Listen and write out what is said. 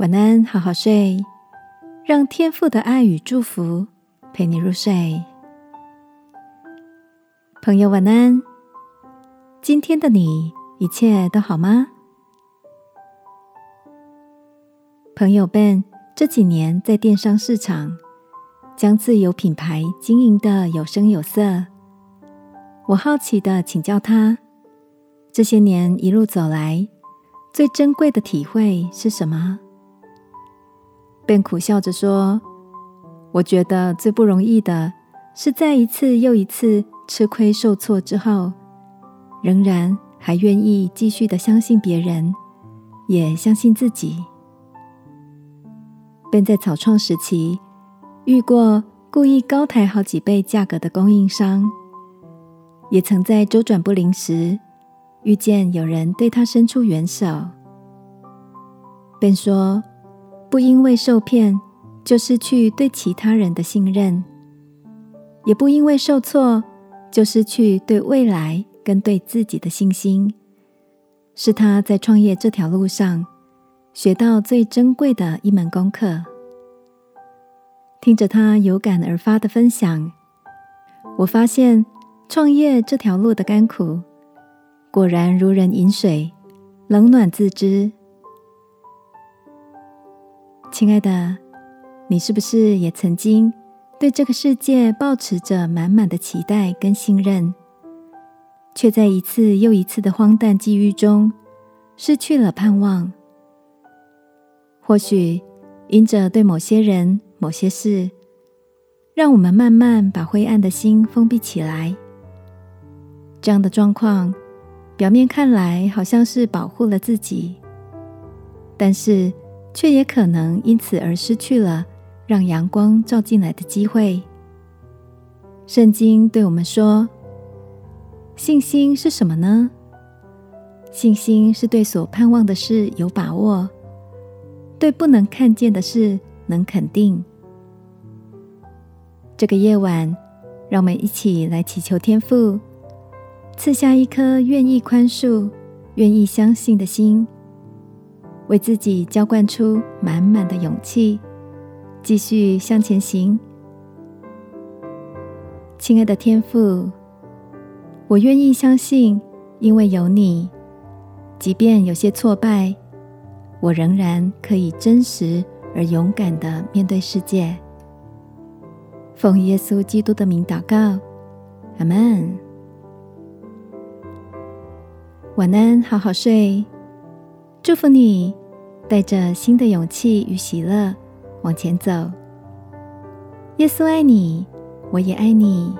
晚安，好好睡，让天父的爱与祝福陪你入睡。朋友，晚安。今天的你一切都好吗？朋友 Ben 这几年在电商市场将自有品牌经营的有声有色。我好奇的请教他，这些年一路走来，最珍贵的体会是什么？便苦笑着说：“我觉得最不容易的是，在一次又一次吃亏受挫之后，仍然还愿意继续的相信别人，也相信自己。便在草创时期遇过故意高抬好几倍价格的供应商，也曾在周转不灵时遇见有人对他伸出援手，便说。”不因为受骗就失去对其他人的信任，也不因为受挫就失去对未来跟对自己的信心，是他在创业这条路上学到最珍贵的一门功课。听着他有感而发的分享，我发现创业这条路的甘苦，果然如人饮水，冷暖自知。亲爱的，你是不是也曾经对这个世界抱持着满满的期待跟信任，却在一次又一次的荒诞际遇中失去了盼望？或许因着对某些人、某些事，让我们慢慢把灰暗的心封闭起来。这样的状况，表面看来好像是保护了自己，但是。却也可能因此而失去了让阳光照进来的机会。圣经对我们说：“信心是什么呢？信心是对所盼望的事有把握，对不能看见的事能肯定。”这个夜晚，让我们一起来祈求天父赐下一颗愿意宽恕、愿意相信的心。为自己浇灌出满满的勇气，继续向前行。亲爱的天父，我愿意相信，因为有你，即便有些挫败，我仍然可以真实而勇敢的面对世界。奉耶稣基督的名祷告，阿门。晚安，好好睡，祝福你。带着新的勇气与喜乐往前走。耶稣爱你，我也爱你。